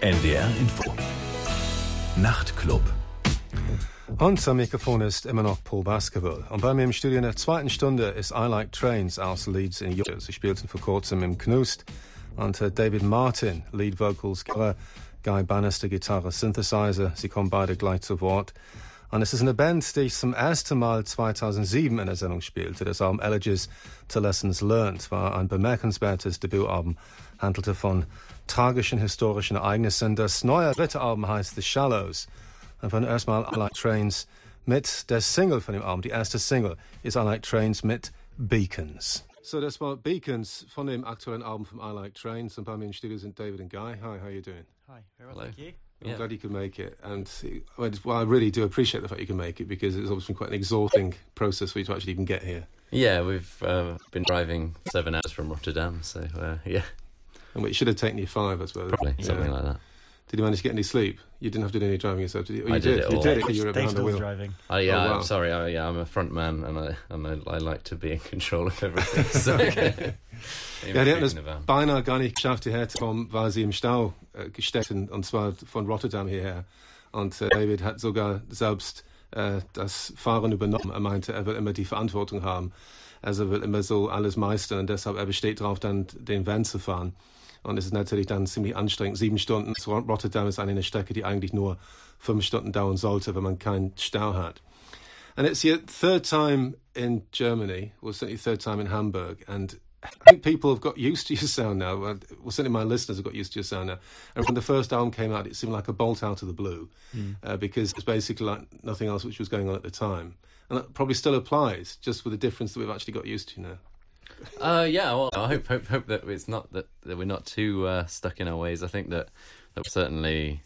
NDR Info. Nachtclub. Und am Mikrofon ist immer noch Paul Baskerville. Und bei mir im Studio in der zweiten Stunde ist I Like Trains aus Leeds in York. Sie spielten vor kurzem im Knust. Und uh, David Martin, Lead Vocals, Guy Bannister, Gitarre, Synthesizer. Sie kommen beide gleich zu Wort. Und es ist eine Band, die ich zum ersten Mal 2007 in der Sendung spielte. Das Album Elegies to Lessons Learned war ein bemerkenswertes Debütalbum, handelte von tragischen historischen Ereignissen. Das neue dritte Album heißt The Shallows. Und von erstmal I Like Trains mit der Single von dem Album. Die erste Single ist I Like Trains mit Beacons. So, das war Beacons von dem aktuellen Album von I Like Trains. Und bei mir im Studio sind David and Guy. Hi, how are you doing? Hi, very well, thank you. I'm glad you could make it. And well, I really do appreciate the fact you can make it because it's obviously quite an exhausting process for you to actually even get here. Yeah, we've uh, been driving seven hours from Rotterdam, so uh, yeah. And it should have taken you five, I suppose. Probably, yeah. something like that. Did you manage to get any sleep? You didn't have to do any driving yourself, did you? Oh, I you did, did. it you all. did it. Because You were behind the wheel. driving. Uh, yeah, Oh, wow. I'm sorry. I, yeah, I'm a front man, and I and I, I like to be in control of everything. So, Ja, die hatten es in the van. beinahe gar nicht geschafft, hierher zu kommen, weil sie im Stau äh, gesteckt und zwar von Rotterdam hierher. Und äh, David hat sogar selbst äh, das Fahren übernommen. Er meinte, er will immer die Verantwortung haben. Also er will immer so alles meistern und deshalb er besteht darauf, dann den Van zu fahren. Und es ist natürlich dann ziemlich anstrengend. Sieben Stunden Rotterdam ist eine Strecke, die eigentlich nur fünf Stunden dauern sollte, wenn man keinen Stau hat. And it's your third time in Germany, well, certainly third time in Hamburg. And I think people have got used to your sound now. Well, certainly my listeners have got used to your sound now. And when the first album came out, it seemed like a bolt out of the blue uh, because it's basically like nothing else which was going on at the time. And that probably still applies, just with the difference that we've actually got used to now. Uh, yeah, well, I hope hope hope that it's not that, that we're not too uh, stuck in our ways. I think that that we've certainly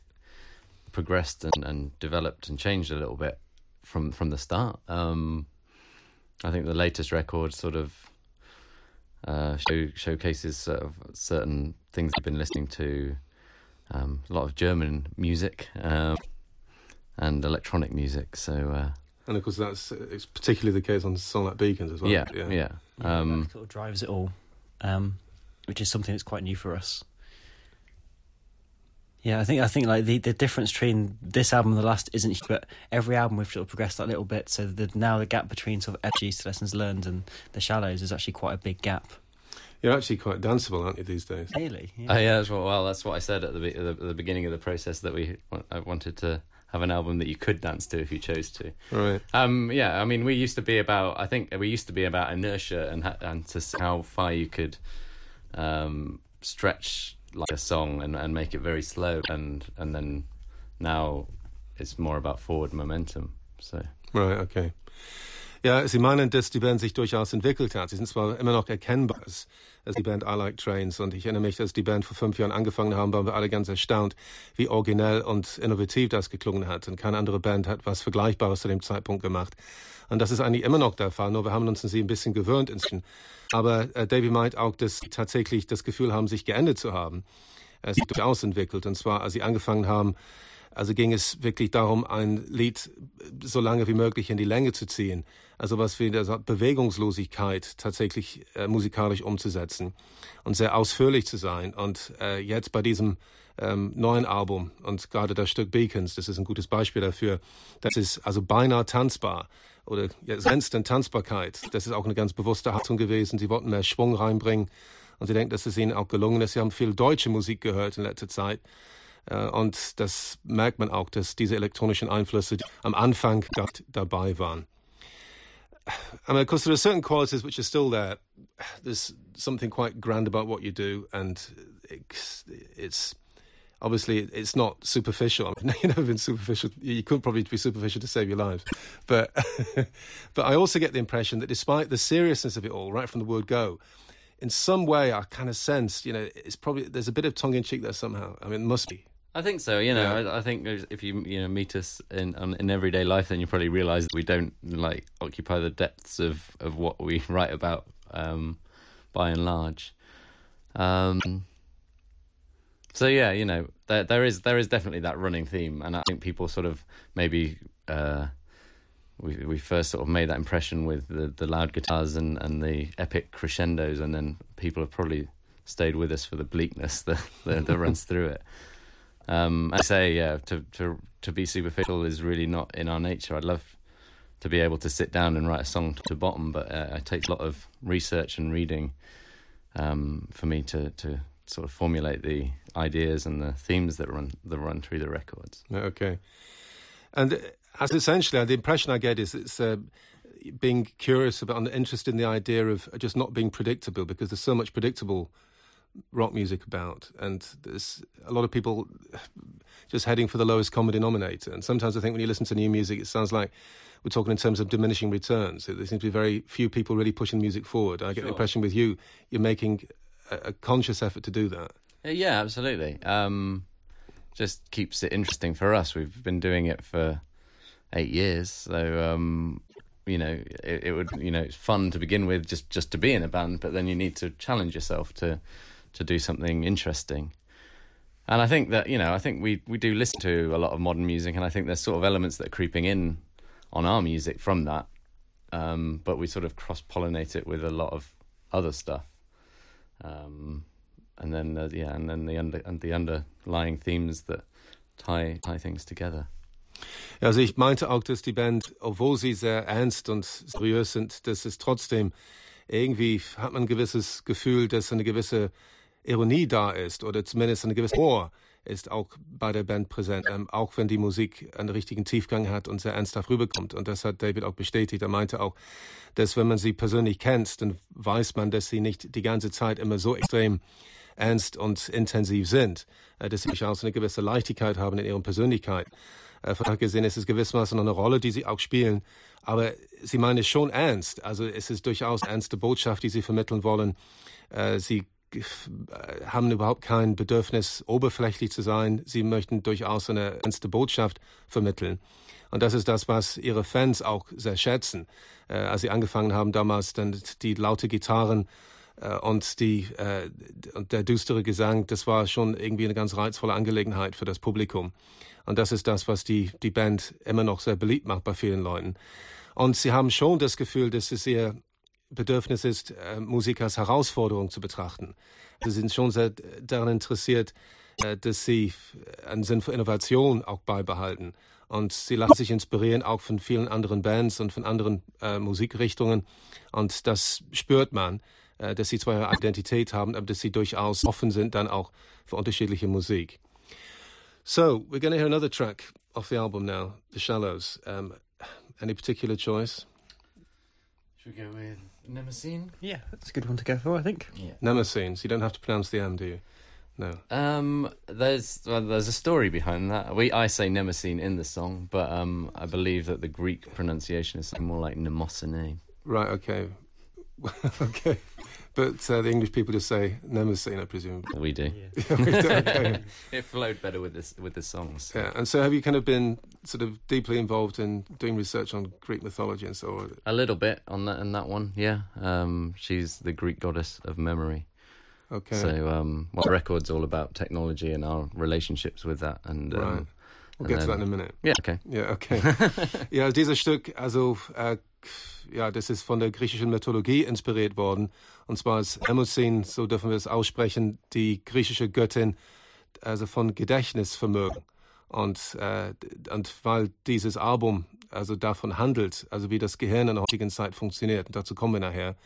progressed and, and developed and changed a little bit from from the start. Um, I think the latest record sort of uh, show, showcases sort of certain things I've been listening to. Um, a lot of German music um, and electronic music. So uh, And of course, that's it's particularly the case on like Beacons as well. yeah, yeah. Um, that sort of drives it all, um, which is something that's quite new for us. Yeah, I think I think like the, the difference between this album and the last isn't huge, but every album we've sort of progressed that little bit. So the, now the gap between sort of elegies to lessons learned and the shallows is actually quite a big gap. You're actually quite danceable, aren't you, these days? Really? Oh yeah, that's what, well, that's what I said at the, be- at the the beginning of the process that we I wanted to have an album that you could dance to if you chose to. Right. Um, yeah, I mean, we used to be about. I think we used to be about inertia and and to how far you could um, stretch like a song and, and make it very slow, and and then now it's more about forward momentum. So Right, okay. Ja, Sie meinen, dass die Band sich durchaus entwickelt hat. Sie sind zwar immer noch erkennbar als als die Band I Like Trains und ich erinnere mich, dass die Band vor fünf Jahren angefangen haben, waren wir alle ganz erstaunt, wie originell und innovativ das geklungen hat. Und keine andere Band hat was Vergleichbares zu dem Zeitpunkt gemacht. Und das ist eigentlich immer noch der Fall, nur wir haben uns an sie ein bisschen gewöhnt inzwischen. Aber äh, Davey meint auch, dass sie tatsächlich das Gefühl haben, sich geändert zu haben. Es sich durchaus entwickelt. Und zwar, als sie angefangen haben, also ging es wirklich darum, ein Lied so lange wie möglich in die Länge zu ziehen. Also was wie der Bewegungslosigkeit tatsächlich äh, musikalisch umzusetzen und sehr ausführlich zu sein. Und äh, jetzt bei diesem ähm, neuen Album und gerade das Stück Beacons, das ist ein gutes Beispiel dafür. Das ist also beinahe tanzbar oder ja, grenzt an Tanzbarkeit. Das ist auch eine ganz bewusste Haltung gewesen. Sie wollten mehr Schwung reinbringen und sie denken, dass es ihnen auch gelungen ist. Sie haben viel deutsche Musik gehört in letzter Zeit. Äh, Und das merkt man auch, dass diese elektronischen Einflüsse am Anfang dabei waren. I mean, of course, there are certain qualities which are still there. There's something quite grand about what you do, and it's, it's obviously it's not superficial. I mean, you've never been superficial. You couldn't probably be superficial to save your lives, but but I also get the impression that despite the seriousness of it all, right from the word go, in some way I kind of sensed, you know, it's probably there's a bit of tongue in cheek there somehow. I mean, it must be. I think so. You know, Yeah. I, I think if you you know meet us in in everyday life, then you probably realise we don't like occupy the depths of of what we write about, um, by and large. Um, so yeah, you know, there there is there is definitely that running theme, and I think people sort of maybe. Uh, we we first sort of made that impression with the, the loud guitars and, and the epic crescendos, and then people have probably stayed with us for the bleakness that that, that runs through it. Um, I say, yeah, to to to be superficial is really not in our nature. I'd love to be able to sit down and write a song to bottom, but uh, it takes a lot of research and reading um, for me to to sort of formulate the ideas and the themes that run that run through the records. Okay, and as essentially the impression I get is it's. Uh, being curious about and interested in the idea of just not being predictable because there's so much predictable rock music about, and there's a lot of people just heading for the lowest common denominator. And sometimes I think when you listen to new music, it sounds like we're talking in terms of diminishing returns. There seems to be very few people really pushing music forward. I get sure. the impression with you, you're making a, a, conscious effort to do that. Uh, yeah, absolutely. Um, just keeps it interesting for us. We've been doing it for eight years, so um, you know it, it, would you know it's fun to begin with just just to be in a band, but then you need to challenge yourself to to do something interesting. And I think that you know, I think we we do listen to a lot of modern music, and I think there's sort of elements that are creeping in on our music from that. Um, but we sort of cross pollinate it with a lot of other stuff. Um, and then uh, yeah, and then the under and the underlying themes that tie tie things together. Also ich meinte auch, dass die Band, obwohl sie sehr ernst und seriös sind, dass es trotzdem irgendwie hat man ein gewisses Gefühl, dass eine gewisse Ironie da ist oder zumindest eine gewisse Ohr ist auch bei der Band präsent, ähm, auch wenn die Musik einen richtigen Tiefgang hat und sehr ernsthaft rüberkommt. Und das hat David auch bestätigt. Er meinte auch, dass wenn man sie persönlich kennt, dann weiß man, dass sie nicht die ganze Zeit immer so extrem ernst und intensiv sind, äh, dass sie durchaus eine gewisse Leichtigkeit haben in ihrer Persönlichkeit. Äh, von daher gesehen ist es gewissermaßen eine Rolle, die sie auch spielen. Aber sie meinen es schon ernst. Also es ist durchaus ernste Botschaft, die sie vermitteln wollen. Äh, sie haben überhaupt kein Bedürfnis, oberflächlich zu sein. Sie möchten durchaus eine ernste Botschaft vermitteln. Und das ist das, was ihre Fans auch sehr schätzen. Äh, als sie angefangen haben damals, dann die laute Gitarren äh, und die äh, und der düstere Gesang, das war schon irgendwie eine ganz reizvolle Angelegenheit für das Publikum. Und das ist das, was die die Band immer noch sehr beliebt macht bei vielen Leuten. Und sie haben schon das Gefühl, dass es ihr Bedürfnis ist, äh, Musik als Herausforderung zu betrachten. Sie sind schon sehr daran interessiert, äh, dass sie einen Sinn für Innovation auch beibehalten. Und sie lassen sich inspirieren auch von vielen anderen Bands und von anderen äh, Musikrichtungen. Und das spürt man, äh, dass sie zwar ihre Identität haben, aber dass sie durchaus offen sind dann auch für unterschiedliche Musik. So, we're going to hear another track off the album now, The Shallows. Um, any particular choice? Should we go with Nemesine? Yeah, that's a good one to go for, I think. Yeah. Nemesine, so you don't have to pronounce the M, do you? No. Um, there's well, there's a story behind that. We I say Nemesine in the song, but um, I believe that the Greek pronunciation is something more like Mnemosyne. Right. Okay. okay. But uh, the English people just say Nemesine, I presume. We do. Yeah. we do. Okay. it flowed better with this with the songs. Yeah, and so have you kind of been sort of deeply involved in doing research on Greek mythology and so on? A little bit on that and that one, yeah. Um, she's the Greek goddess of memory. Okay. So, um, well, the record's all about technology and our relationships with that, and um, right. We'll get then, to that in a minute. Yeah, okay. Ja, okay. ja, dieses Stück, also äh, ja, das ist von der griechischen Mythologie inspiriert worden. Und zwar ist Mnemosyne, so dürfen wir es aussprechen, die griechische Göttin also von Gedächtnisvermögen. Und, äh, und weil dieses Album also davon handelt, also wie das Gehirn in der heutigen Zeit funktioniert, und dazu kommen wir nachher,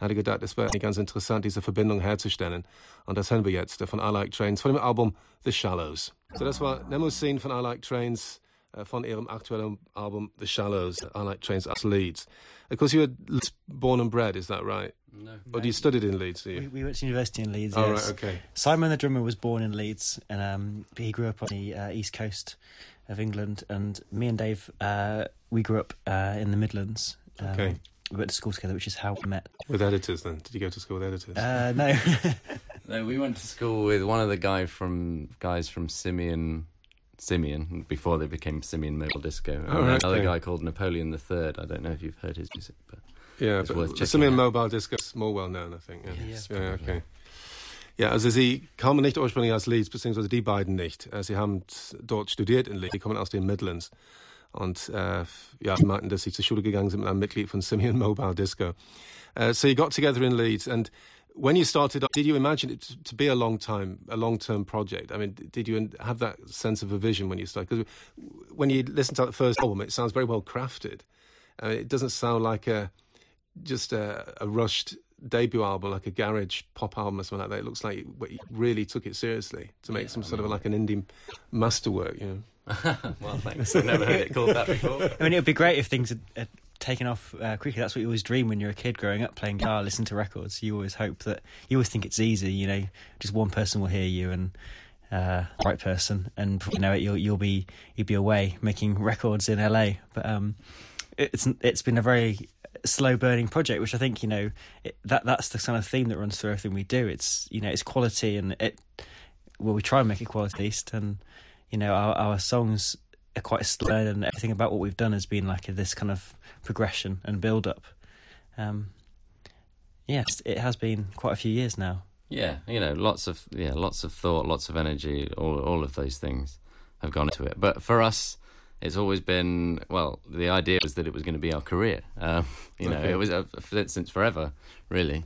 hatte gedacht, es wäre ganz interessant, diese Verbindung herzustellen. Und das hören wir jetzt von I Like Trains von dem Album The Shallows. So, das war Mnemosyne von I Like Trains von ihrem aktuellen Album The Shallows, I Like Trains as Leeds. Of course, you were born and bred, is that right? No. Or you studied in Leeds? We, we, went to university in Leeds. Oh, yes. right, okay. Simon, the drummer, was born in Leeds, and um, he grew up on the uh, east coast of England. And me and Dave, uh, we grew up uh, in the Midlands. Um, okay. We went to school together, which is how we met. With editors, then? Did you go to school with editors? Uh, no. no, we went to school with one of the guy from guys from Simian Simian before they became Simian Mobile Disco. Oh, right, another guy called Napoleon III. I don't know if you've heard his music, but yeah, but Simian Mobile Disco is more well known, I think. Yeah, yes, ja okay. Ja, also sie kamen nicht ursprünglich aus Leeds, beziehungsweise die beiden nicht. Äh, sie haben dort studiert in Leeds, die kommen aus den Midlands. Und äh, ja, sie meinten, dass sie zur Schule gegangen sind mit einem Mitglied von Simian Mobile Disco. Uh, so you got together in Leeds, and when you started, did you imagine it to be a long time, a long term project? I mean, did you have that sense of a vision when you started? Because when you listen to the first album, it sounds very well crafted. I mean, it doesn't sound like a just a, a, rushed debut album, like a garage pop album or something like that. It looks like you really took it seriously to make yeah, some I sort mean, of like an indie masterwork. You know. well, thanks. I've never heard it called that before. I mean, it would be great if things had, had taken off uh, quickly. That's what you always dream when you're a kid growing up playing guitar, listen to records. You always hope that you always think it's easy. You know, just one person will hear you and uh, right person, and you know it, you'll you'll be you'll be away making records in LA. But um, it's it's been a very slow burning project, which I think you know it, that that's the kind of theme that runs through everything we do. It's you know it's quality and it well we try and make it quality at least, and you know our our songs quite slow and everything about what we've done has been like a, this kind of progression and build up. Um, yes, it has been quite a few years now. Yeah, you know, lots of yeah, lots of thought, lots of energy, all all of those things have gone into it. But for us, it's always been well. The idea was that it was going to be our career. Um, you know, okay. it was uh, since forever, really.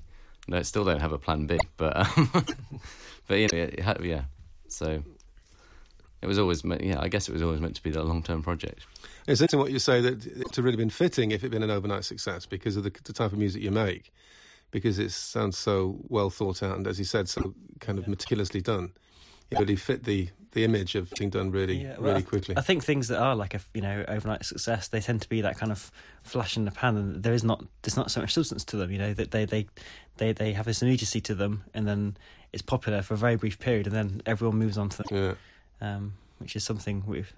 No, still don't have a plan B, but um, but you know, it, yeah. So it was always meant, yeah. I guess it was always meant to be that long term project. It's interesting what you say that it's really been fitting if it'd been an overnight success because of the, the type of music you make, because it sounds so well thought out and, as you said, so kind of meticulously done. It really fit the the image of being done really yeah, well, really quickly. I think things that are like a you know overnight success, they tend to be that kind of flash in the pan, and there is not there's not so much substance to them. You know that they they they they have this immediacy to them, and then it's popular for a very brief period, and then everyone moves on to them. Yeah. Um, which is something we've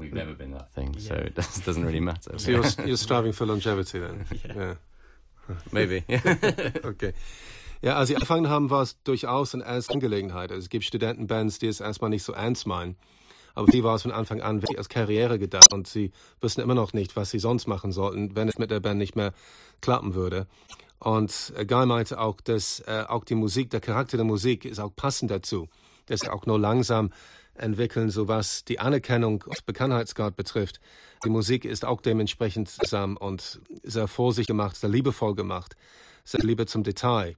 We've never been that thing, yeah. so it doesn't really matter. So you're, you're striving for longevity then? yeah. yeah. Maybe. okay. Ja, als sie angefangen haben, war es durchaus eine ernste Angelegenheit. Also es gibt Studentenbands, die es erstmal nicht so ernst meinen. Aber sie war es von Anfang an wirklich als Karriere gedacht und sie wussten immer noch nicht, was sie sonst machen sollten, wenn es mit der Band nicht mehr klappen würde. Und äh, Guy meinte auch, dass äh, auch die Musik, der Charakter der Musik ist auch passend dazu. Dass er auch nur langsam entwickeln, so was die Anerkennung und Bekanntheitsgrad betrifft. Die Musik ist auch dementsprechend zusammen und sehr vorsichtig gemacht, sehr liebevoll gemacht, sehr liebe zum Detail.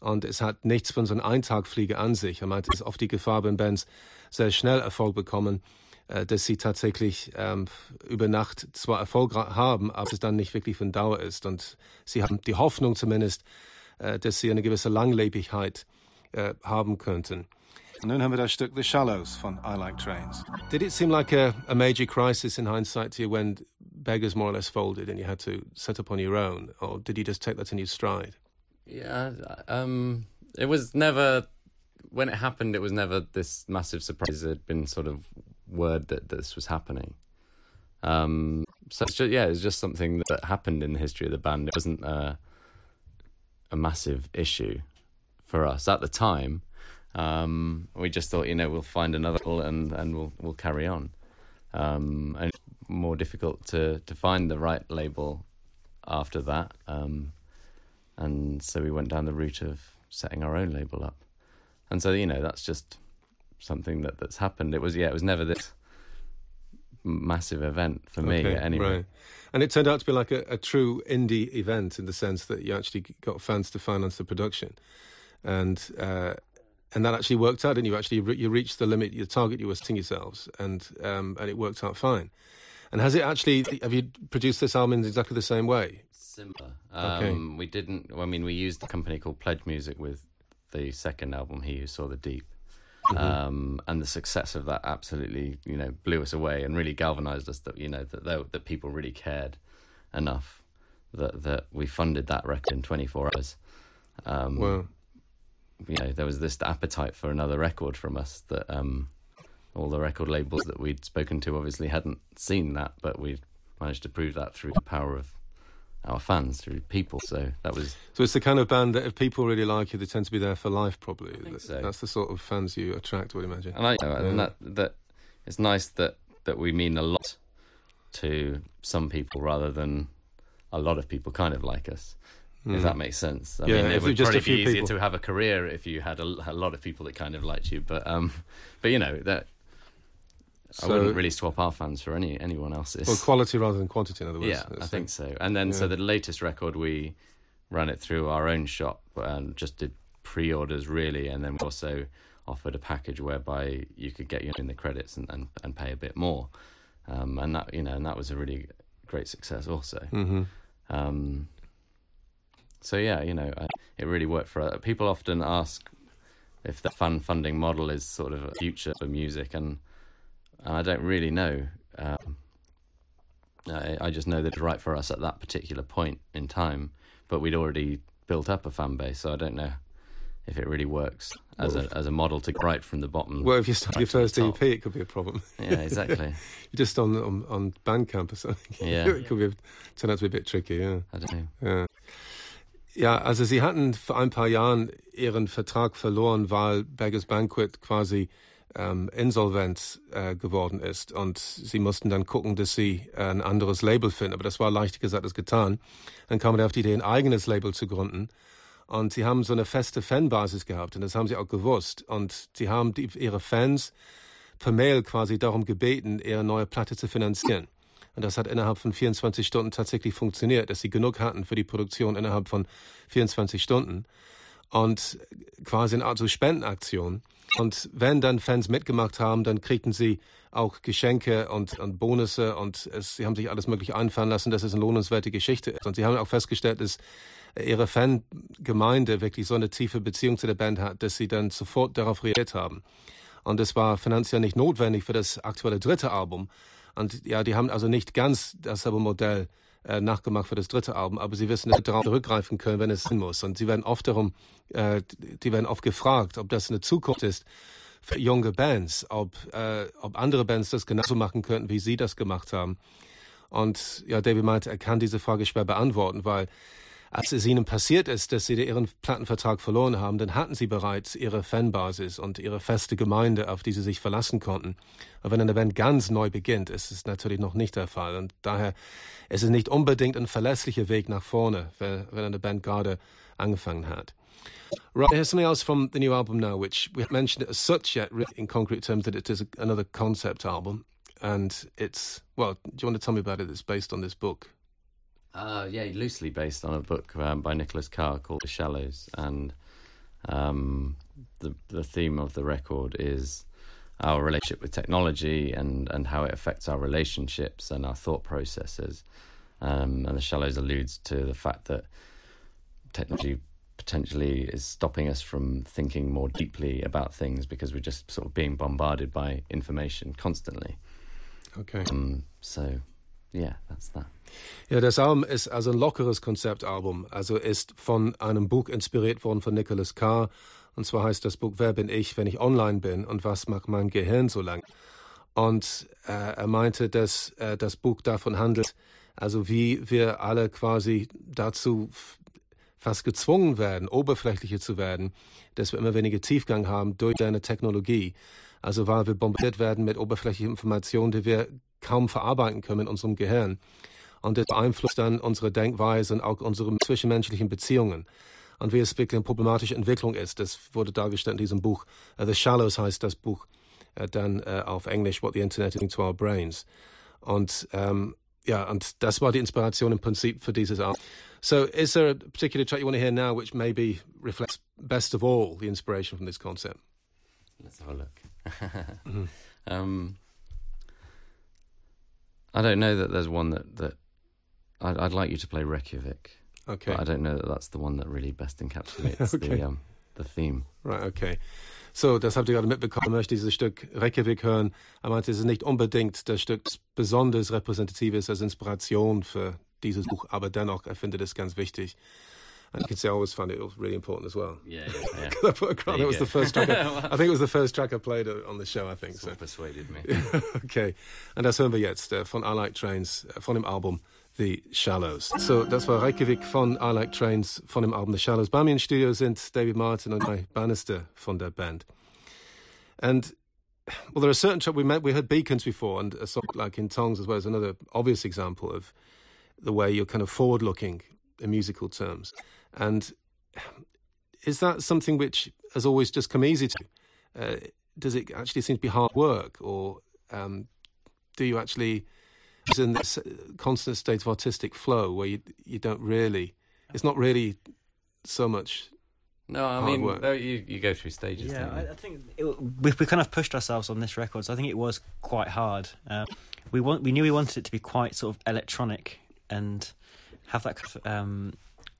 Und es hat nichts von so einer Eintagfliege an sich. Er meinte, es ist oft die Gefahr, wenn Bands sehr schnell Erfolg bekommen, äh, dass sie tatsächlich ähm, über Nacht zwar Erfolg haben, aber es dann nicht wirklich von Dauer ist. Und sie haben die Hoffnung zumindest, äh, dass sie eine gewisse Langlebigkeit äh, haben könnten. Und nun haben wir das Stück The Shallows von I Like Trains. Did it seem like a, a major crisis in hindsight to you when Beggars more or less folded and you had to set up on your own? Or did you just take that in your stride? Yeah, um, it was never, when it happened, it was never this massive surprise. It had been sort of word that this was happening. Um, so it's just, yeah, it's just something that happened in the history of the band. It wasn't a, a massive issue for us at the time. Um, we just thought, you know, we'll find another and and we'll we'll carry on. Um, and more difficult to to find the right label after that. Um, and so we went down the route of setting our own label up. And so you know, that's just something that that's happened. It was yeah, it was never this massive event for me okay, anyway. Right. And it turned out to be like a, a, true indie event in the sense that you actually got fans to finance the production. And uh, and that actually worked out, and you actually re- you reached the limit, the target you were setting yourselves, and um, and it worked out fine. And has it actually? Have you produced this album in exactly the same way? Similar. Okay. Um, we didn't. I mean, we used a company called Pledge Music with the second album. He who saw the deep. Mm-hmm. Um, and the success of that absolutely, you know, blew us away and really galvanized us that you know that that people really cared enough that that we funded that record in 24 hours. Um, wow you know there was this appetite for another record from us that um, all the record labels that we'd spoken to obviously hadn't seen that, but we managed to prove that through the power of our fans, through people. So that was. So it's the kind of band that if people really like you, they tend to be there for life. Probably. That, so. That's the sort of fans you attract. I would imagine. And I know, yeah. and that that it's nice that that we mean a lot to some people rather than a lot of people kind of like us mm. if that makes sense. I yeah, mean, it would just probably be easier people. to have a career if you had a, a, lot of people that kind of liked you. But um, but you know that so, I wouldn't really swap our fans for any anyone else's. Well, quality rather than quantity, in other words. Yeah, I think so. And then yeah. so the latest record we ran it through our own shop and just did pre-orders really, and then we also offered a package whereby you could get you in the credits and, and, and pay a bit more, um, and that you know and that was a really great success also. Mm-hmm. Um, so yeah, you know, it really worked for uh, people. Often ask if the fund funding model is sort of a future for music, and, and I don't really know. Um, I, I, just know that it's right for us at that particular point in time, but we'd already built up a fan base, so I don't know if it really works as well, a as a model to right from the bottom. Well, if you start your first EP, it could be a problem. Yeah, exactly. You're just on, on on Bandcamp or something. Yeah, it could be turn out to be a bit tricky. Yeah, I don't know. Yeah. Ja, also Sie hatten vor ein paar Jahren Ihren Vertrag verloren, weil Beggars Banquet quasi ähm, insolvent äh, geworden ist und Sie mussten dann gucken, dass Sie äh, ein anderes Label finden. Aber das war leichter gesagt als getan. Dann kam man auf die Idee, ein eigenes Label zu gründen. Und Sie haben so eine feste Fanbasis gehabt und das haben Sie auch gewusst. Und Sie haben die, Ihre Fans per Mail quasi darum gebeten, Ihre neue Platte zu finanzieren. Und das hat innerhalb von 24 Stunden tatsächlich funktioniert, dass sie genug hatten für die Produktion innerhalb von 24 Stunden. Und quasi eine Art so Spendenaktion. Und wenn dann Fans mitgemacht haben, dann kriegten sie auch Geschenke und, und Bonusse und es, sie haben sich alles mögliche einfallen lassen, dass es eine lohnenswerte Geschichte ist. Und sie haben auch festgestellt, dass ihre Fangemeinde wirklich so eine tiefe Beziehung zu der Band hat, dass sie dann sofort darauf reagiert haben. Und es war finanziell nicht notwendig für das aktuelle dritte Album, und ja, die haben also nicht ganz dasselbe Modell äh, nachgemacht für das dritte Album, aber sie wissen, dass sie darauf zurückgreifen können, wenn es sein muss. Und sie werden oft darum, äh, die werden oft gefragt, ob das eine Zukunft ist für junge Bands, ob, äh, ob andere Bands das genauso machen könnten, wie sie das gemacht haben. Und ja, David meinte, er kann diese Frage schwer beantworten, weil als es ihnen passiert ist, dass sie ihren Plattenvertrag verloren haben, dann hatten sie bereits ihre Fanbasis und ihre feste Gemeinde, auf die sie sich verlassen konnten. Aber wenn eine Band ganz neu beginnt, ist es natürlich noch nicht der Fall. Und daher ist es nicht unbedingt ein verlässlicher Weg nach vorne, wenn eine Band gerade angefangen hat. Right, here's something else from the new album now, which we haven't mentioned as such yet, in concrete terms, that it is another concept album. And it's, well, do you want to tell me about it? It's based on this book. Uh, yeah, loosely based on a book um, by Nicholas Carr called The Shallows, and um, the the theme of the record is our relationship with technology and and how it affects our relationships and our thought processes. Um, and The Shallows alludes to the fact that technology potentially is stopping us from thinking more deeply about things because we're just sort of being bombarded by information constantly. Okay. Um, so, yeah, that's that. Ja, das Album ist also ein lockeres Konzeptalbum. Also ist von einem Buch inspiriert worden von Nicholas Carr. Und zwar heißt das Buch Wer bin ich, wenn ich online bin und was macht mein Gehirn so lang? Und äh, er meinte, dass äh, das Buch davon handelt, also wie wir alle quasi dazu fast gezwungen werden, oberflächlicher zu werden, dass wir immer weniger Tiefgang haben durch eine Technologie. Also weil wir bombardiert werden mit oberflächlichen Informationen, die wir kaum verarbeiten können in unserem Gehirn und das beeinflusst dann unsere Denkweise und auch unsere zwischenmenschlichen Beziehungen. Und wie es wirklich eine problematische Entwicklung ist, das wurde dargestellt in diesem Buch. Uh, the Shallows heißt das Buch uh, dann uh, auf Englisch, What the Internet is doing to our brains. Und um, ja, und das war die Inspiration im Prinzip für dieses Album. So, is there a particular track you want to hear now which maybe reflects best of all the inspiration from this concept? Let's have a look. mm-hmm. um, I don't know that there's one that, that I'd, I'd like you to play Reykjavik. Okay. But I don't know that that's the one that really best encapsulates okay. the, um, the theme. Right, okay. So, das habt ihr gerade mitbekommen. Ich möchte dieses Stück Reykjavik hören. Er meinte, es ist nicht unbedingt das Stück besonders repräsentativ ist als Inspiration für dieses Buch, aber dennoch, er findet es ganz wichtig. And you can see I always found it really important as well. Yeah, yeah. yeah. I put a that was the first track. I, I, think it was the first track I played on the show. I think so. Persuaded me. okay, and das hören wir jetzt äh, von I Like Trains äh, von dem Album The Shallows. So, das war Reykjavik von I Like Trains von dem Album The Shallows. Bei mir im Studio sind David Martin und Mike Bannister von der Band. And well, there are certain tracks we met. We heard Beacons before, and a song like in Tongues as well is another obvious example of the way you're kind of forward-looking in musical terms. And is that something which has always just come easy to? Uh, does it actually seem to be hard work, or um, do you actually is in this uh, constant state of artistic flow where you you don't really it's not really so much No, I mean work. you you go through stages. Yeah, don't I, you? I think it, we we kind of pushed ourselves on this record. So I think it was quite hard. Um, we want we knew we wanted it to be quite sort of electronic and have that kind of um,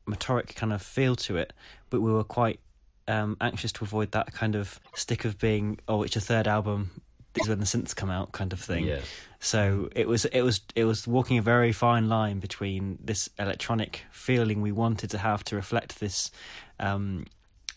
motoric kind of feel to it, but we were quite um, anxious to avoid that kind of stick of being oh it's your third album. This is when the synths come out, kind of thing. Yeah. So it was it was it was walking a very fine line between this electronic feeling we wanted to have to reflect this um,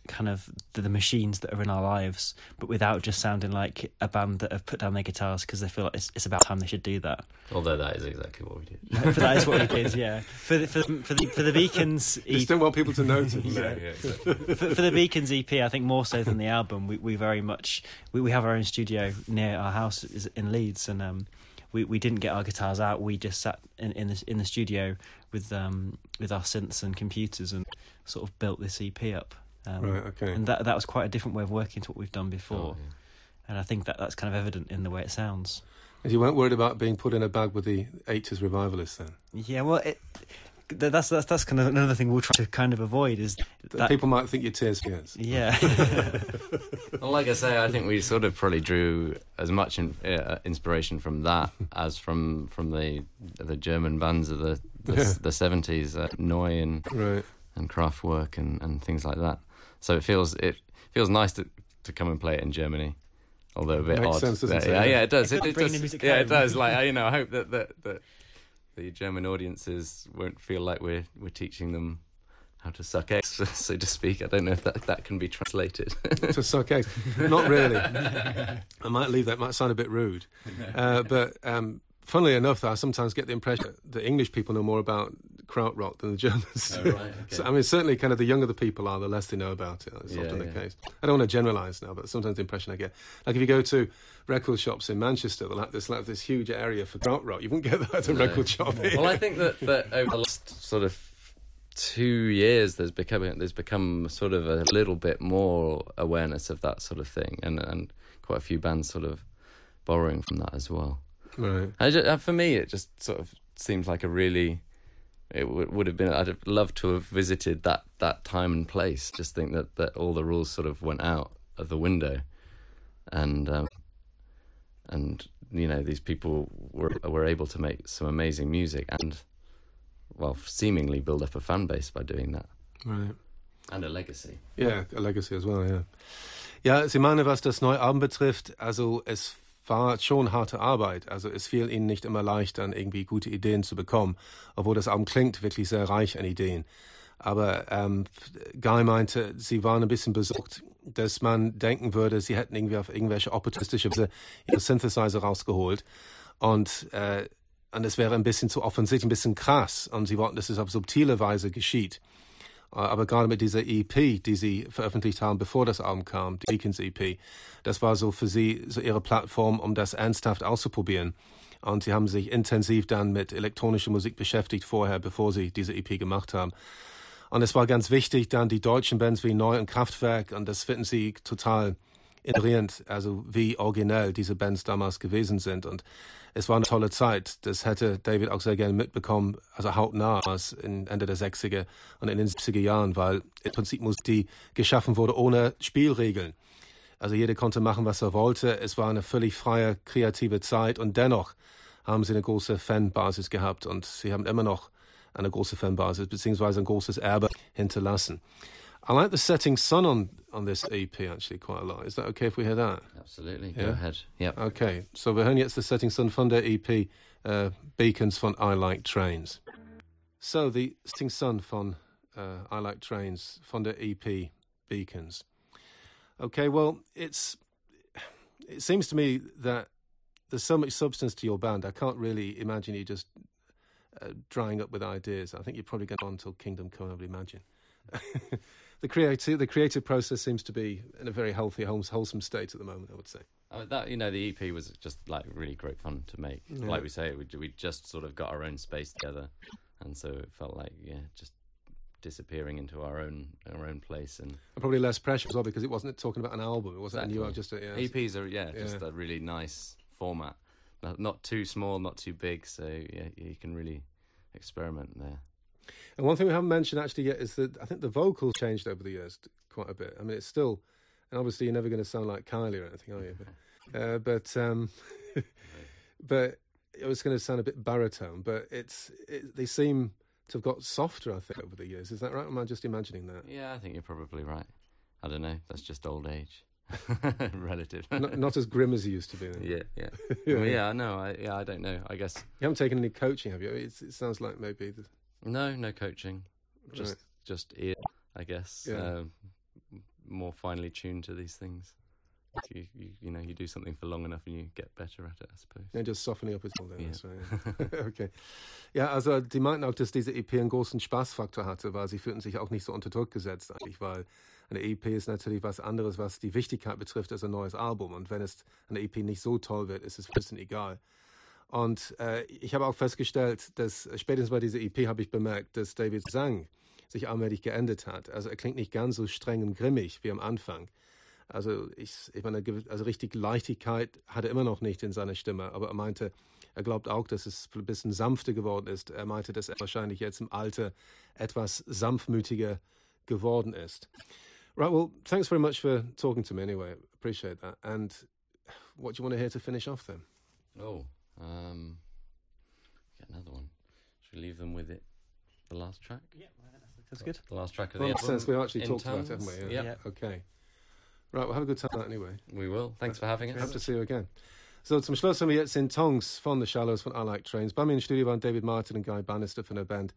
kind of the, the machines that are in our lives, but without just sounding like a band that have put down their guitars because they feel like it's, it's about time they should do that. Although that is exactly what we did. but that is what we did, yeah. For the, for the, for the, for the Beacons Just EP, don't want people to notice. yeah, exactly. for, for the Beacons EP, I think more so than the album, we, we very much we, we have our own studio near our house in Leeds, and um, we we didn't get our guitars out. We just sat in in the in the studio with um with our synths and computers and sort of built this EP up. Um, Right, okay. And that that was quite a different way of working to what we've done before, Oh, yeah. and I think that that's kind of evident in the way it sounds. And you weren't worried about being put in a bag with the 80s revivalists then? Yeah, well, it, that's that's that's kind of another thing we'll try to kind of avoid is that. People might think you're Tears for Fears. yeah, Well, like I say, I think we sort of probably drew as much in, uh, inspiration from that as from from the the German bands of the the, Yeah. the 70s, uh, Neu and Right. and Kraftwerk and, and things like that. So it feels it feels nice to to come and play it in Germany, although a bit Makes odd. sense, doesn't yeah, it? yeah, it does. It, like it does. the music yeah, it does. Like I, you know, I hope that that that the German audiences won't feel like we're we're teaching them how to suck eggs, so to speak. I don't know if that that can be translated. to suck eggs. Not really. I might leave that. Might sound a bit rude. Uh, but um, funnily enough, I sometimes get the impression that the English people know more about krautrock than the Germans. Oh, right, so. I mean, certainly, kind of the younger the people are, the less they know about it. That's Yeah, often the yeah. case. I don't want to generalise now, but sometimes the impression I get, like if you go to record shops in Manchester, they'll have this, like, this huge area for krautrock. You wouldn't get that at a No. record shop. here. well, I think that, that over the last sort of two years, there's become there's become sort of a little bit more awareness of that sort of thing, and and quite a few bands sort of borrowing from that as well. right. I ju- uh, for me, it just sort of seems like a really. It w- would have been. I'd have loved to have visited that, that time and place. Just think that, that all the rules sort of went out of the window, and um, and you know these people were were able to make some amazing music and well seemingly build up a fan base by doing that Right. and a legacy. Yeah, a Legacy as well, ja. Ja, Sie meine, was das neue Album betrifft, also es war schon harte Arbeit. Also es fiel ihnen nicht immer leicht, dann irgendwie gute Ideen zu bekommen, obwohl das Album klingt wirklich sehr reich an Ideen. Aber ähm, Guy meinte, sie waren ein bisschen besorgt, dass man denken würde, sie hätten irgendwie auf irgendwelche opportunistische Weise ihre Synthesizer rausgeholt. Und, äh, und es wäre ein bisschen zu offensichtlich, ein bisschen krass. Und sie wollten, dass es auf subtile Weise geschieht. Äh, Aber gerade mit dieser EP, die sie veröffentlicht haben, bevor das Album kam, die Beacons EP, das war so für sie so ihre Plattform, um das ernsthaft auszuprobieren. Und sie haben sich intensiv dann mit elektronischer Musik beschäftigt vorher, bevor sie diese EP gemacht haben. Und es war ganz wichtig, dann die deutschen Bands wie Neu und Kraftwerk, und das finden sie total inspirierend, also wie originell diese Bands damals gewesen sind. Und es war eine tolle Zeit. Das hätte David auch sehr gerne mitbekommen, also hautnah als Ende der 60er und in den 70er Jahren, weil im Prinzip Musik, die geschaffen wurde ohne Spielregeln. Also jeder konnte machen, was er wollte. Es war eine völlig freie, kreative Zeit und dennoch haben sie eine große Fanbasis gehabt und sie haben immer noch eine große Fanbasis beziehungsweise ein großes Erbe hinterlassen. I like the setting sun on on this EP actually quite a lot. Is that okay if we hear that? Absolutely, Yeah. go ahead. Yep. Okay, so wir the setting sun von der EP uh, Beacons von I Like Trains. So the setting sun von uh, I Like Trains von der EP Beacons. Okay, well it's it seems to me that there's so much substance to your band. I can't really imagine you just uh, drying up with ideas. I think you're probably going on until Kingdom Come. I would imagine. the creative the creative process seems to be in a very healthy, wholesome state at the moment. I would say. Uh, that you know, the EP was just like really great fun to make. Yeah. Like we say, we we just sort of got our own space together, and so it felt like yeah, just disappearing into our own our own place. And probably less pressure as well because it wasn't talking about an album. It wasn't a new Exactly. just a, yeah, EPs are yeah, just a really nice format. Not, not too small, not too big, so yeah, you can really experiment there. And one thing we haven't mentioned actually yet is that I think the vocals changed over the years quite a bit. I mean, it's still, and obviously you're never going to sound like Kylie or anything, are you? But, uh, but, um, but it was going to sound a bit baritone. But it's it, they seem to have got softer, I think, over the years. Is that right? Or am I just imagining that? Yeah, I think you're probably right. I don't know. That's just old age. Relative. not, not, as grim as he used to be. Then. Yeah, yeah, yeah. Well, yeah, no, I, yeah, I don't know. I guess you haven't taken any coaching, have you? It's, it sounds like maybe. The... No, no coaching. Just, right. just ear, I guess. Yeah. Um, more finely tuned to these things. You, you, you, know, you do something for long enough and you get better at it, I suppose. Ja, just softening up is all there. Ja. okay. Ja, also die meinten auch, dass diese EP einen großen Spaßfaktor hatte, weil sie fühlten sich auch nicht so unter Druck gesetzt eigentlich, weil eine EP ist natürlich was anderes, was die Wichtigkeit betrifft, als ein neues Album. Und wenn es eine EP nicht so toll wird, ist es ein bisschen egal. Und äh, ich habe auch festgestellt, dass spätestens bei dieser EP habe ich bemerkt, dass David Sang sich allmählich geändert hat. Also er klingt nicht ganz so streng und grimmig wie am Anfang. Also ich, ich meine, also richtig Leichtigkeit hat er immer noch nicht in seiner Stimme, aber er meinte, er glaubt auch, dass es ein bisschen sanfter geworden ist. Er meinte, dass er wahrscheinlich jetzt im Alter etwas sanftmütiger geworden ist. Right, well, thanks very much for talking to me anyway. Appreciate that. And what do you want to hear to finish off then? Oh, um, get another one. Should we leave them with it? The last track? Yeah, that's good. The last track of well, the album. Since we actually talked about it, haven't we? Yeah. yeah. Okay. Right, we'll have a good time anyway. We will. Thanks for having us. Hope to see you again. So zum Schluss haben wir jetzt in Tongues von The Shallows von I Like Trains. Bei mir im Studio waren David Martin und Guy Bannister von der Band.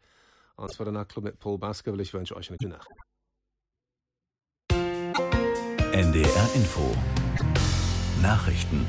Und zwar der Nachtclub mit Paul Baskerville. Ich wünsche euch eine gute Nacht. NDR Info Nachrichten